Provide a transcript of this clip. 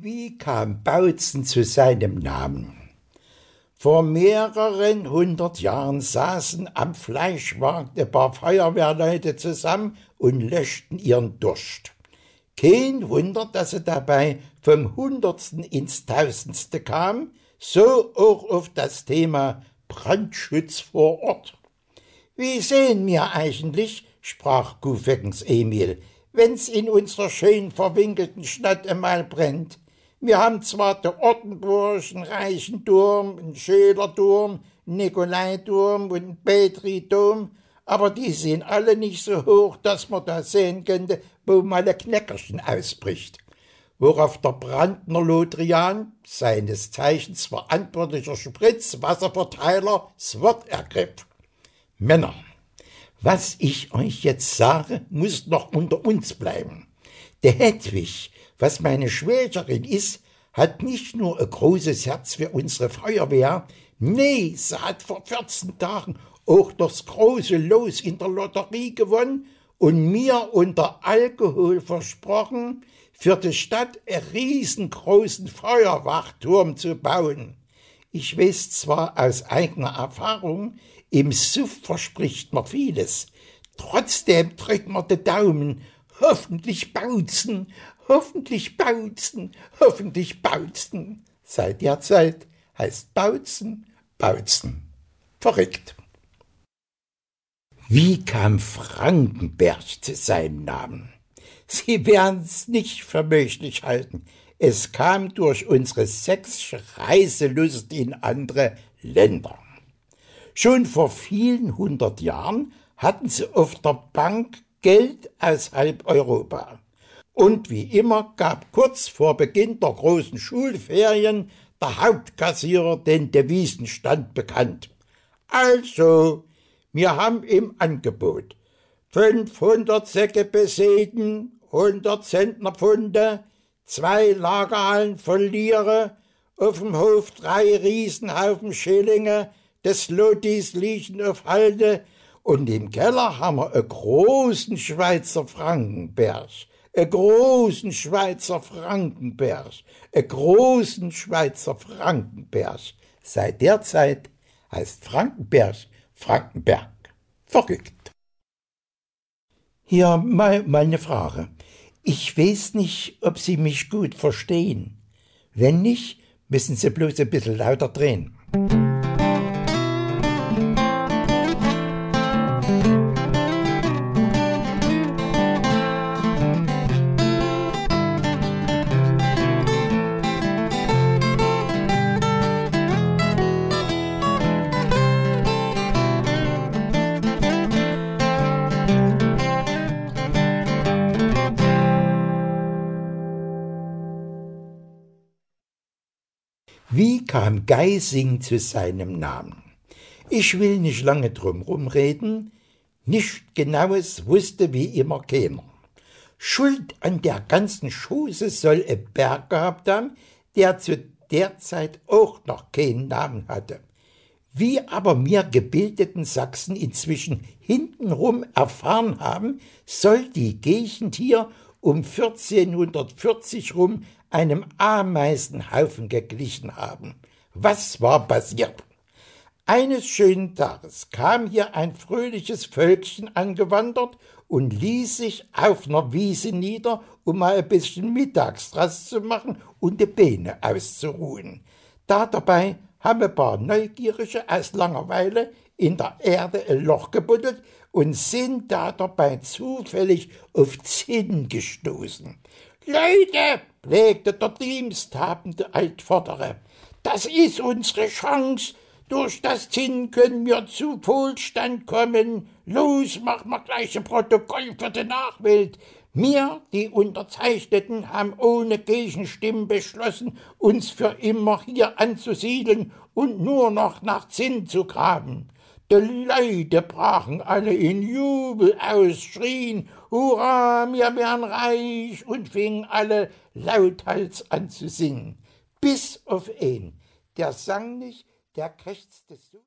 Wie kam Bautzen zu seinem Namen? Vor mehreren hundert Jahren saßen am Fleischmarkt ein paar Feuerwehrleute zusammen und löschten ihren Durst. Kein Wunder, dass sie dabei vom Hundertsten ins Tausendste kam, so auch auf das Thema Brandschutz vor Ort. Wie sehen wir eigentlich, sprach Kuhfeckens Emil, wenn's in unserer schön verwinkelten Stadt einmal brennt? Wir haben zwar den Ortenburg, einen Reichenturm, einen Schölerturm, einen Nikolaiturm und einen Petridom, aber die sind alle nicht so hoch, dass man da sehen könnte, wo mal ein Knäckerchen ausbricht. Worauf der Brandner Lodrian, seines Zeichens verantwortlicher Spritzwasserverteiler, das Wort ergriff. Männer, was ich euch jetzt sage, muss noch unter uns bleiben. Der Hedwig, was meine Schwägerin ist, hat nicht nur ein großes Herz für unsere Feuerwehr, nee, sie hat vor 14 Tagen auch das große Los in der Lotterie gewonnen und mir unter Alkohol versprochen, für die Stadt einen riesengroßen Feuerwachturm zu bauen. Ich weiß zwar aus eigener Erfahrung, im Suff verspricht man vieles. Trotzdem drückt man den Daumen. Hoffentlich bautzen, hoffentlich bautzen, hoffentlich bautzen. Seit der Zeit heißt bautzen, bautzen. Verrückt. Wie kam Frankenberg zu seinem Namen? Sie werden's nicht für möglich halten. Es kam durch unsere sächsische Reiselust in andere Länder. Schon vor vielen hundert Jahren hatten sie auf der Bank Geld aus halb Europa. Und wie immer gab kurz vor Beginn der großen Schulferien der Hauptkassierer den Devisenstand bekannt. Also, wir haben im Angebot 500 Säcke Beseden, 100 Zentnerpfunde, zwei Lagerhallen voll Liere, auf dem Hof drei Riesenhaufen Schillinge, des Lotis liegen auf Halde, und im Keller haben wir einen großen Schweizer Frankenberg, einen großen Schweizer Frankenberg, einen großen Schweizer Frankenberg. Seit der Zeit heißt Frankenberg Frankenberg. Verrückt. Hier mal, mal eine Frage. Ich weiß nicht, ob Sie mich gut verstehen. Wenn nicht, müssen Sie bloß ein bisschen lauter drehen. Wie kam Geising zu seinem Namen? Ich will nicht lange drum rumreden, nicht genaues wusste wie immer keiner. Schuld an der ganzen Schuse soll ein Berg gehabt haben, der zu der Zeit auch noch keinen Namen hatte. Wie aber wir gebildeten Sachsen inzwischen hintenrum erfahren haben, soll die Gegend hier um 1440 rum einem Ameisenhaufen geglichen haben. Was war passiert? Eines schönen Tages kam hier ein fröhliches Völkchen angewandert und ließ sich auf einer Wiese nieder, um mal ein bisschen Mittagsrast zu machen und die Beine auszuruhen. Da dabei haben ein paar Neugierige aus Langeweile in der Erde ein Loch gebuddelt und sind da dabei zufällig auf Zinn gestoßen. Leute, pflegte der diensthabende Altvordere, das ist unsere Chance. Durch das Zinn können wir zu Wohlstand kommen. Los, mach mal gleich ein Protokoll für die Nachwelt. Wir, die Unterzeichneten, haben ohne Gegenstimmen beschlossen, uns für immer hier anzusiedeln und nur noch nach Zinn zu graben. Die Leute brachen alle in Jubel aus, schrien, Hurra, wir werden reich und fingen alle lauthals an zu singen. Bis auf einen, der sang nicht, der krächzte.